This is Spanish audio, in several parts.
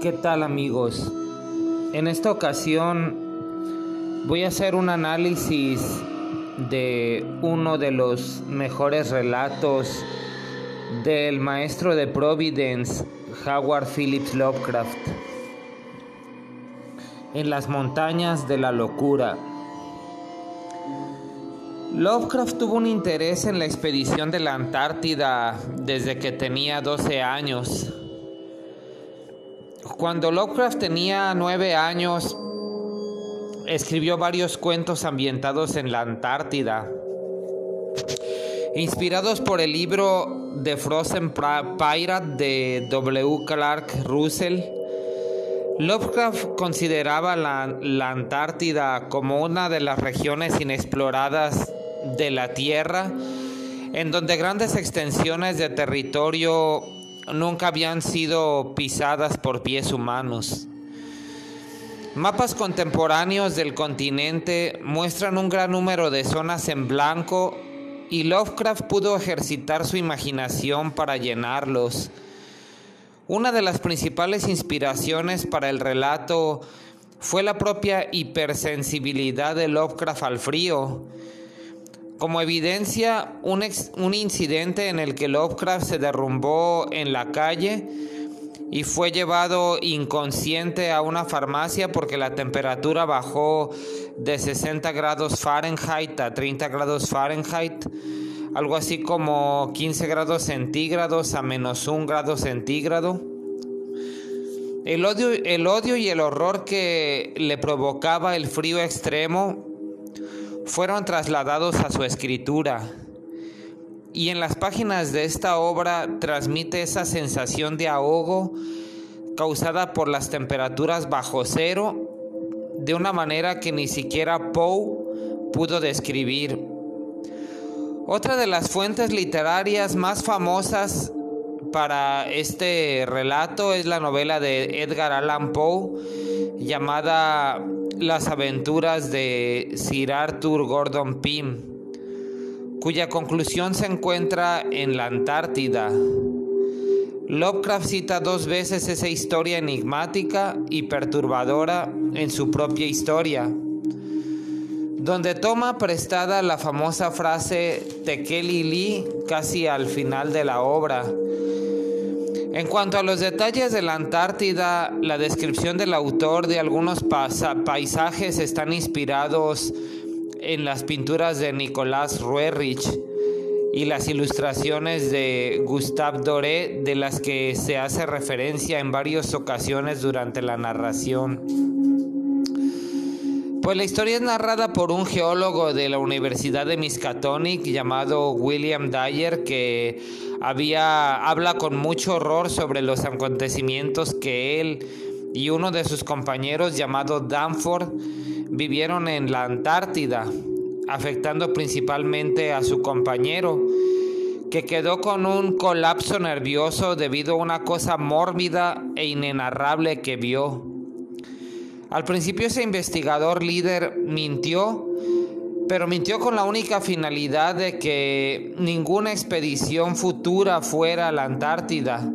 ¿Qué tal amigos? En esta ocasión voy a hacer un análisis de uno de los mejores relatos del maestro de Providence, Howard Phillips Lovecraft. En las montañas de la locura. Lovecraft tuvo un interés en la expedición de la Antártida desde que tenía 12 años. Cuando Lovecraft tenía nueve años, escribió varios cuentos ambientados en la Antártida. Inspirados por el libro The Frozen Pirate de W. Clark Russell, Lovecraft consideraba la, la Antártida como una de las regiones inexploradas de la Tierra, en donde grandes extensiones de territorio nunca habían sido pisadas por pies humanos. Mapas contemporáneos del continente muestran un gran número de zonas en blanco y Lovecraft pudo ejercitar su imaginación para llenarlos. Una de las principales inspiraciones para el relato fue la propia hipersensibilidad de Lovecraft al frío, como evidencia, un, incidente en el que Lovecraft se derrumbó en la calle y fue llevado inconsciente a una farmacia porque la temperatura bajó de 60 grados Fahrenheit a 30 grados Fahrenheit, algo así como 15 grados centígrados a menos 1 grado centígrado. El odio, el odio y el horror que le provocaba el frío extremo fueron trasladados a su escritura. Y en las páginas de esta obra transmite esa sensación de ahogo causada por las temperaturas bajo cero de una manera que ni siquiera Poe pudo describir. Otra de las fuentes literarias más famosas para este relato es la novela de Edgar Allan Poe llamada Las aventuras de Sir Arthur Gordon Pym, cuya conclusión se encuentra en la Antártida. Lovecraft cita dos veces esa historia enigmática y perturbadora en su propia historia, donde toma prestada la famosa frase Tekeli Li casi al final de la obra, en cuanto a los detalles de la Antártida, la descripción del autor de algunos paisajes están inspirados en las pinturas de Nicolás Roerich y las ilustraciones de Gustave Doré de las que se hace referencia en varias ocasiones durante la narración. Pues la historia es narrada por un geólogo de la Universidad de Miskatonic llamado William Dyer que había habla con mucho horror sobre los acontecimientos que él y uno de sus compañeros llamado Danford vivieron en la Antártida, afectando principalmente a su compañero, que quedó con un colapso nervioso debido a una cosa mórbida e inenarrable que vio. Al principio ese investigador líder mintió, pero mintió con la única finalidad de que ninguna expedición futura fuera a la Antártida.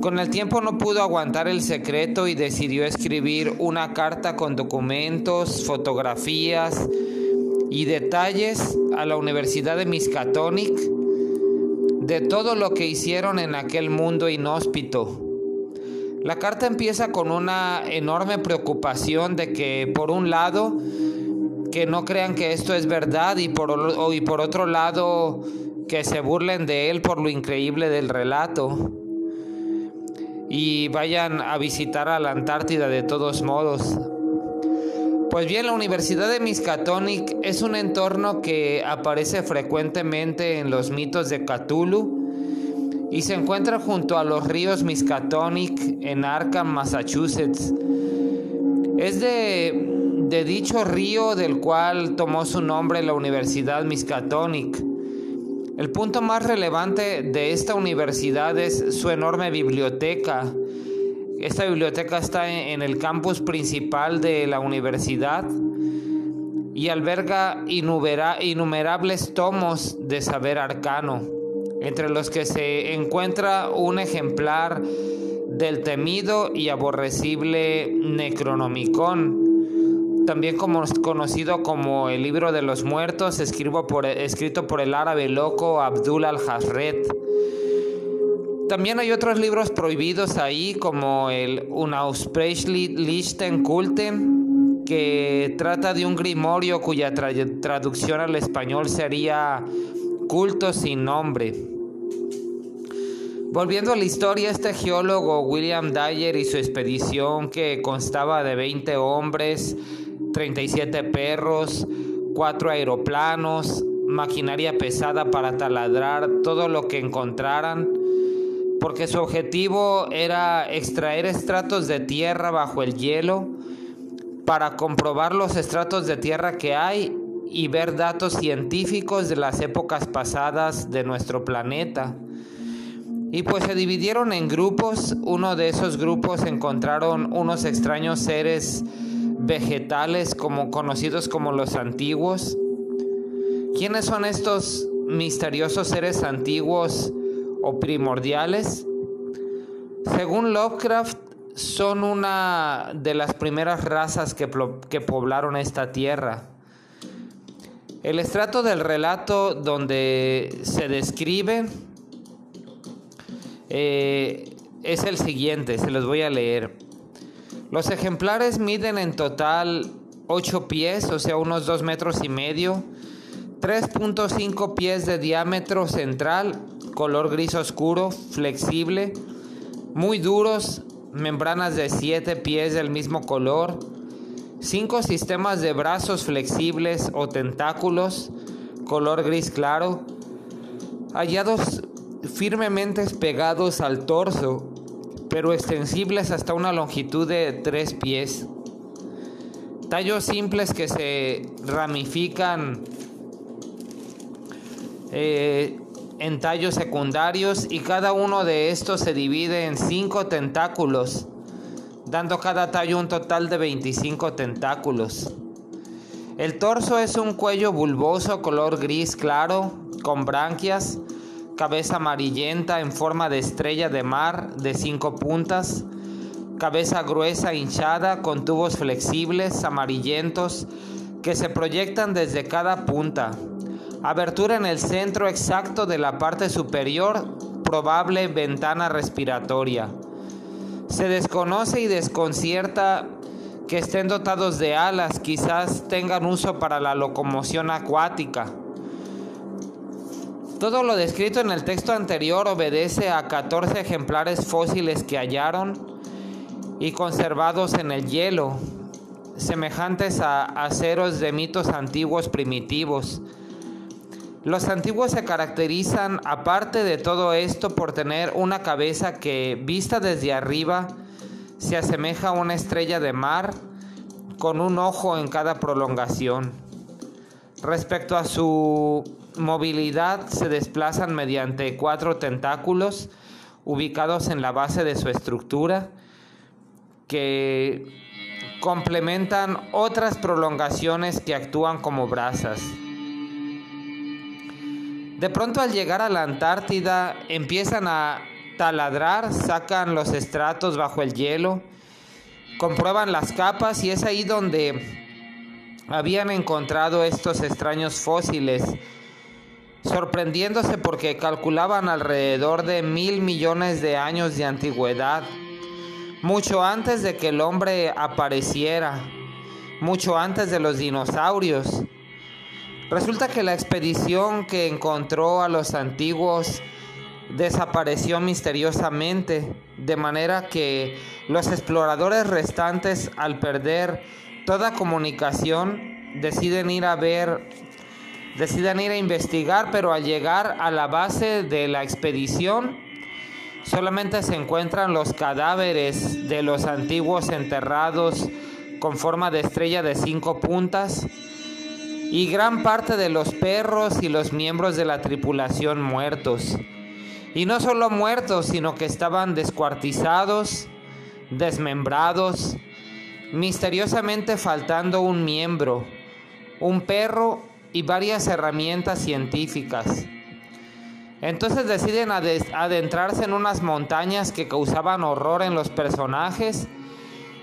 Con el tiempo no pudo aguantar el secreto y decidió escribir una carta con documentos, fotografías y detalles a la Universidad de Miskatonic de todo lo que hicieron en aquel mundo inhóspito. La carta empieza con una enorme preocupación de que por un lado que no crean que esto es verdad y por, y por otro lado que se burlen de él por lo increíble del relato y vayan a visitar a la Antártida de todos modos. Pues bien, la Universidad de Miskatonic es un entorno que aparece frecuentemente en los mitos de Cthulhu y se encuentra junto a los ríos Miskatonic en Arkham, Massachusetts. Es de, dicho río del cual tomó su nombre la Universidad Miskatonic. El punto más relevante de esta universidad es su enorme biblioteca. Esta biblioteca está en el campus principal de la universidad y alberga innumerables tomos de saber arcano entre los que se encuentra un ejemplar del temido y aborrecible Necronomicon, también conocido como el libro de los muertos, escrito por, el árabe loco Abdul al-Hazred. También hay otros libros prohibidos ahí, como el Unaussprechlichen Kulten, que trata de un grimorio cuya traducción al español sería culto sin nombre. Volviendo a la historia, este geólogo William Dyer y su expedición que constaba de 20 hombres, 37 perros, 4 aeroplanos, maquinaria pesada para taladrar todo lo que encontraran, porque su objetivo era extraer estratos de tierra bajo el hielo para comprobar los estratos de tierra que hay y ver datos científicos de las épocas pasadas de nuestro planeta. Y pues se dividieron en grupos. Uno de esos grupos encontraron unos extraños seres vegetales como conocidos como los antiguos. ¿Quiénes son estos misteriosos seres antiguos o primordiales? Según Lovecraft, son una de las primeras razas que, que poblaron esta tierra. El estrato del relato donde se describe eh, es el siguiente, se los voy a leer. Los ejemplares miden en total 8 pies, o sea, unos 2 metros y medio, 3.5 pies de diámetro central, color gris oscuro, flexible, muy duros, membranas de 7 pies del mismo color, 5 sistemas de brazos flexibles o tentáculos, color gris claro, hallados firmemente pegados al torso, pero extensibles hasta una longitud de 3 pies. Tallos simples que se ramifican eh, en tallos secundarios y cada uno de estos se divide en 5 tentáculos, dando cada tallo un total de 25 tentáculos. El torso es un cuello bulboso color gris claro, con branquias, cabeza amarillenta en forma de estrella de mar de cinco puntas, cabeza gruesa hinchada con tubos flexibles amarillentos que se proyectan desde cada punta, abertura en el centro exacto de la parte superior, probable ventana respiratoria. Se desconoce y desconcierta que estén dotados de alas, quizás tengan uso para la locomoción acuática. Todo lo descrito en el texto anterior obedece a 14 ejemplares fósiles que hallaron y conservados en el hielo, semejantes a aceros de mitos antiguos primitivos. Los antiguos se caracterizan, aparte de todo esto, por tener una cabeza que, vista desde arriba, se asemeja a una estrella de mar con un ojo en cada prolongación. Respecto a su movilidad se desplazan mediante cuatro tentáculos ubicados en la base de su estructura que complementan otras prolongaciones que actúan como brasas. De pronto al llegar a la Antártida empiezan a taladrar, sacan los estratos bajo el hielo, comprueban las capas y es ahí donde habían encontrado estos extraños fósiles sorprendiéndose porque calculaban alrededor de mil millones de años de antigüedad, mucho antes de que el hombre apareciera, mucho antes de los dinosaurios. Resulta que la expedición que encontró a los antiguos desapareció misteriosamente, de manera que los exploradores restantes, al perder toda comunicación, deciden ir a ver deciden ir a investigar, pero al llegar a la base de la expedición solamente se encuentran los cadáveres de los antiguos enterrados con forma de estrella de cinco puntas y gran parte de los perros y los miembros de la tripulación muertos. Y no solo muertos, sino que estaban descuartizados, desmembrados, misteriosamente faltando un miembro, un perro y varias herramientas científicas. Entonces deciden adentrarse en unas montañas que causaban horror en los personajes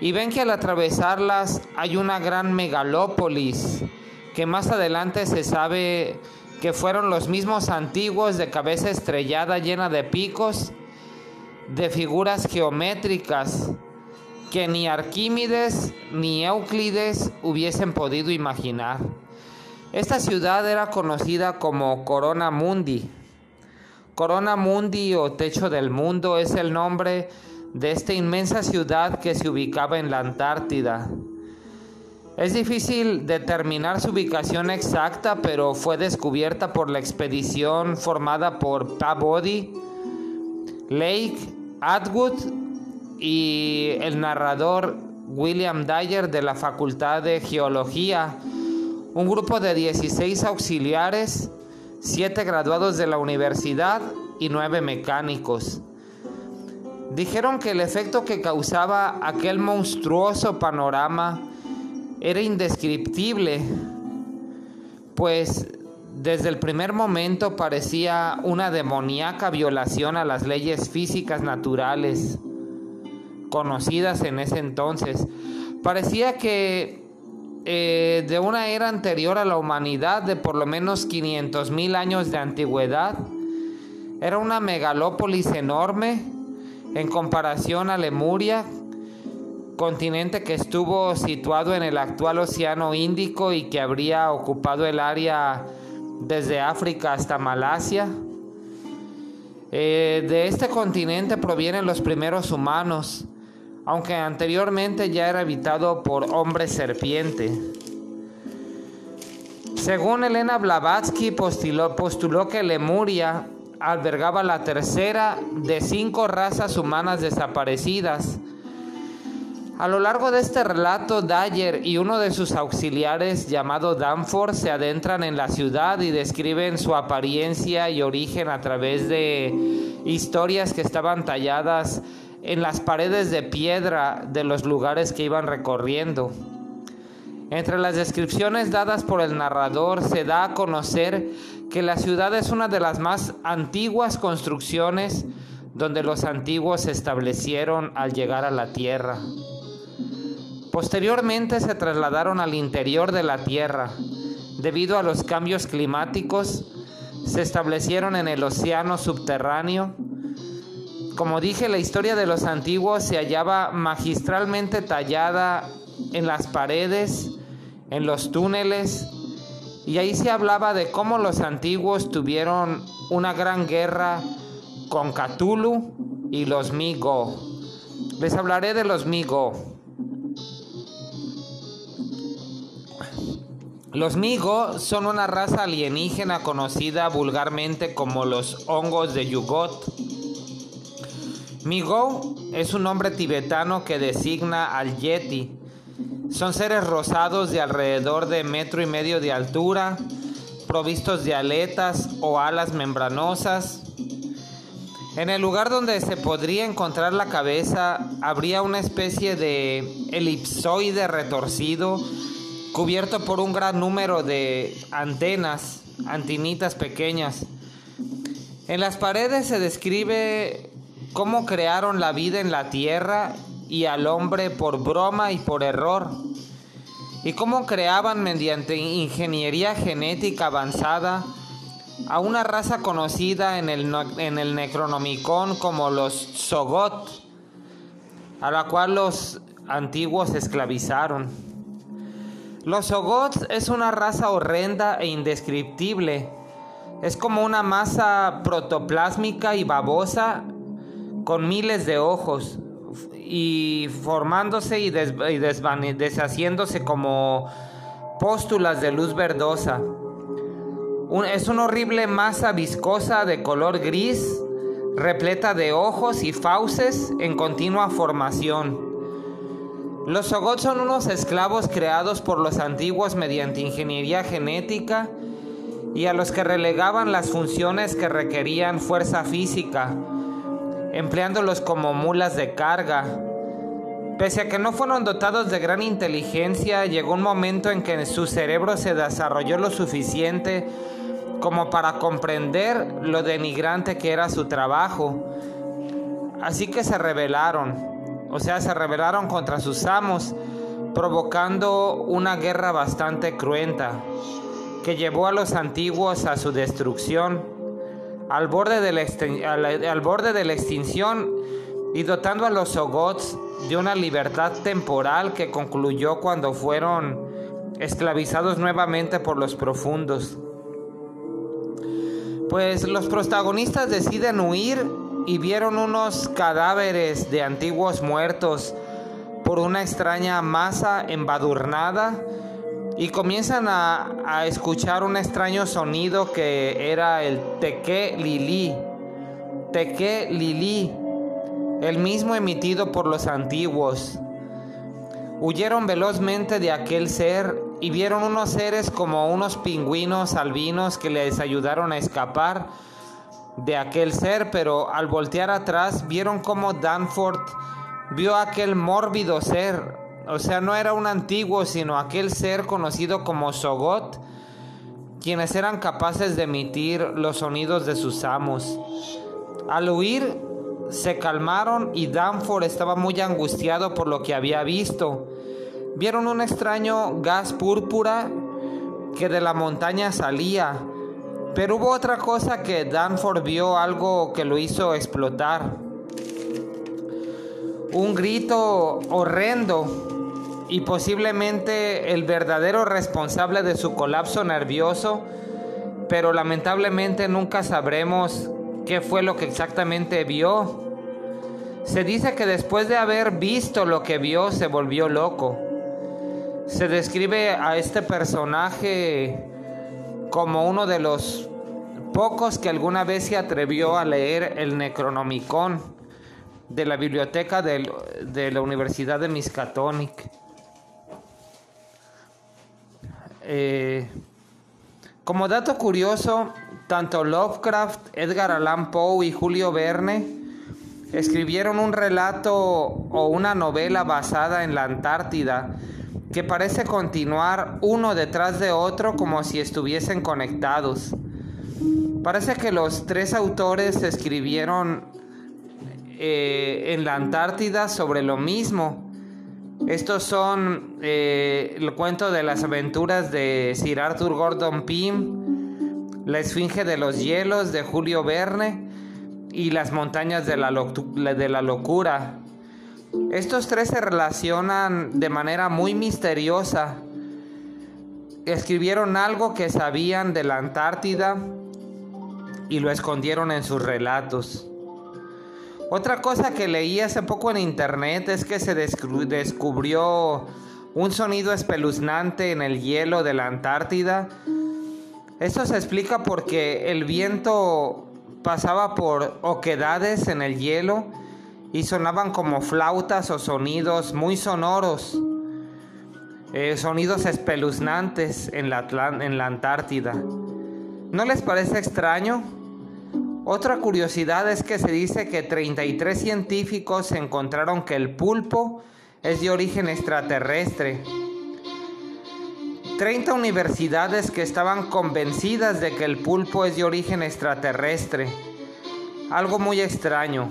y ven que al atravesarlas hay una gran megalópolis que más adelante se sabe que fueron los mismos antiguos de cabeza estrellada llena de picos, de figuras geométricas que ni Arquímedes ni Euclides hubiesen podido imaginar. Esta ciudad era conocida como Corona Mundi. Corona Mundi o Techo del Mundo es el nombre de esta inmensa ciudad que se ubicaba en la Antártida. Es difícil determinar su ubicación exacta, pero fue descubierta por la expedición formada por Peabody, Lake, Atwood y el narrador William Dyer de la Facultad de Geología, un grupo de 16 auxiliares, 7 graduados de la universidad y 9 mecánicos. Dijeron que el efecto que causaba aquel monstruoso panorama era indescriptible, pues desde el primer momento parecía una demoníaca violación a las leyes físicas naturales conocidas en ese entonces. Parecía que eh, de una era anterior a la humanidad, de por lo menos 500 mil años de antigüedad, era una megalópolis enorme en comparación a Lemuria, continente que estuvo situado en el actual Océano Índico y que habría ocupado el área desde África hasta Malasia. Eh, de este continente provienen los primeros humanos, aunque anteriormente ya era habitado por hombres serpiente. Según Elena Blavatsky, postuló, que Lemuria albergaba la tercera de cinco razas humanas desaparecidas a lo largo de este relato, Dyer y uno de sus auxiliares llamado Danforth se adentran en la ciudad y describen su apariencia y origen a través de historias que estaban talladas en las paredes de piedra de los lugares que iban recorriendo. Entre las descripciones dadas por el narrador se da a conocer que la ciudad es una de las más antiguas construcciones donde los antiguos se establecieron al llegar a la tierra. Posteriormente se trasladaron al interior de la Tierra. Debido a los cambios climáticos, se establecieron en el océano subterráneo. Como dije, la historia de los antiguos se hallaba magistralmente tallada en las paredes, en los túneles, y ahí se hablaba de cómo los antiguos tuvieron una gran guerra con Cthulhu y los Migo. Les hablaré de los Migo. Los Migo son una raza alienígena conocida vulgarmente como los hongos de Yugot. Migo es un nombre tibetano que designa al Yeti. Son seres rosados de alrededor de metro y medio de altura, provistos de aletas o alas membranosas. En el lugar donde se podría encontrar la cabeza habría una especie de elipsoide retorcido cubierto por un gran número de antenas, antinitas pequeñas. En las paredes se describe cómo crearon la vida en la tierra y al hombre por broma y por error, y cómo creaban mediante ingeniería genética avanzada a una raza conocida en el, en el Necronomicon como los Sogot, a la cual los antiguos esclavizaron. Los Ogots es una raza horrenda e indescriptible. Es como una masa protoplásmica y babosa con miles de ojos y formándose y, deshaciéndose como póstulas de luz verdosa. es una horrible masa viscosa de color gris, repleta de ojos y fauces en continua formación. Los Sogot son unos esclavos creados por los antiguos mediante ingeniería genética y a los que relegaban las funciones que requerían fuerza física, empleándolos como mulas de carga. Pese a que no fueron dotados de gran inteligencia, llegó un momento en que su cerebro se desarrolló lo suficiente como para comprender lo denigrante que era su trabajo. Así que se rebelaron, o sea, se rebelaron contra sus amos, provocando una guerra bastante cruenta que llevó a los antiguos a su destrucción, al borde de la, al borde de la extinción y dotando a los Sogots de una libertad temporal que concluyó cuando fueron esclavizados nuevamente por los profundos. Pues los protagonistas deciden huir y vieron unos cadáveres de antiguos muertos por una extraña masa embadurnada y comienzan a, escuchar un extraño sonido que era el teque lili, teque lili, el mismo emitido por los antiguos. Huyeron velozmente de aquel ser y vieron unos seres como unos pingüinos albinos que les ayudaron a escapar de aquel ser, pero al voltear atrás vieron como Danforth vio aquel mórbido ser o sea, no era un antiguo, sino aquel ser conocido como Sogot, quienes eran capaces de emitir los sonidos de sus amos. Al huir, se calmaron y Danforth estaba muy angustiado por lo que había visto. Vieron un extraño gas púrpura que de la montaña salía, pero hubo otra cosa que Danforth vio algo que lo hizo explotar. Un grito horrendo y posiblemente el verdadero responsable de su colapso nervioso, pero lamentablemente nunca sabremos qué fue lo que exactamente vio. Se dice que después de haber visto lo que vio se volvió loco. Se describe a este personaje como uno de los pocos que alguna vez se atrevió a leer el Necronomicon de la biblioteca de, la Universidad de Miskatonic. Eh, como dato curioso, tanto Lovecraft, Edgar Allan Poe y Julio Verne escribieron un relato o una novela basada en la Antártida que parece continuar uno detrás de otro como si estuviesen conectados. Parece que los tres autores escribieron eh, en la Antártida sobre lo mismo estos son eh, el cuento de las aventuras de Sir Arthur Gordon Pym, La Esfinge de los Hielos de Julio Verne y Las Montañas de la, de la Locura. Estos tres se relacionan de manera muy misteriosa. Escribieron algo que sabían de la Antártida y lo escondieron en sus relatos. Otra cosa que leí hace poco en internet es que se descubrió un sonido espeluznante en el hielo de la Antártida. Esto se explica porque el viento pasaba por oquedades en el hielo y sonaban como flautas o sonidos muy sonoros, eh, sonidos espeluznantes en la, en la Antártida. ¿No les parece extraño? Otra curiosidad es que se dice que 33 científicos encontraron que el pulpo es de origen extraterrestre. 30 universidades que estaban convencidas de que el pulpo es de origen extraterrestre. Algo muy extraño.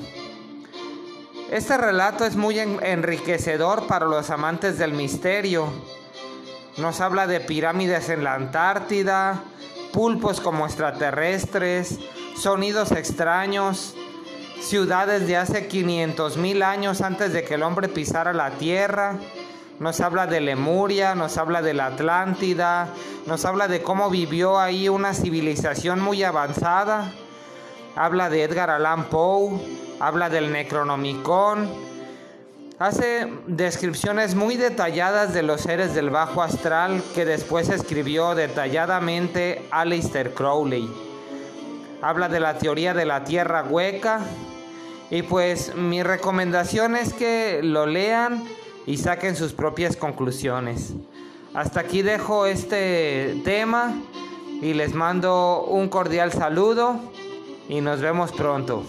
Este relato es muy enriquecedor para los amantes del misterio. Nos habla de pirámides en la Antártida, pulpos como extraterrestres, sonidos extraños, ciudades de hace 500 mil años antes de que el hombre pisara la tierra. Nos habla de Lemuria, nos habla de la Atlántida, nos habla de cómo vivió ahí una civilización muy avanzada. Habla de Edgar Allan Poe, habla del Necronomicon. Hace descripciones muy detalladas de los seres del bajo astral que después escribió detalladamente Aleister Crowley habla de la teoría de la tierra hueca. Y pues mi recomendación es que lo lean y saquen sus propias conclusiones. Hasta aquí dejo este tema y les mando un cordial saludo y nos vemos pronto.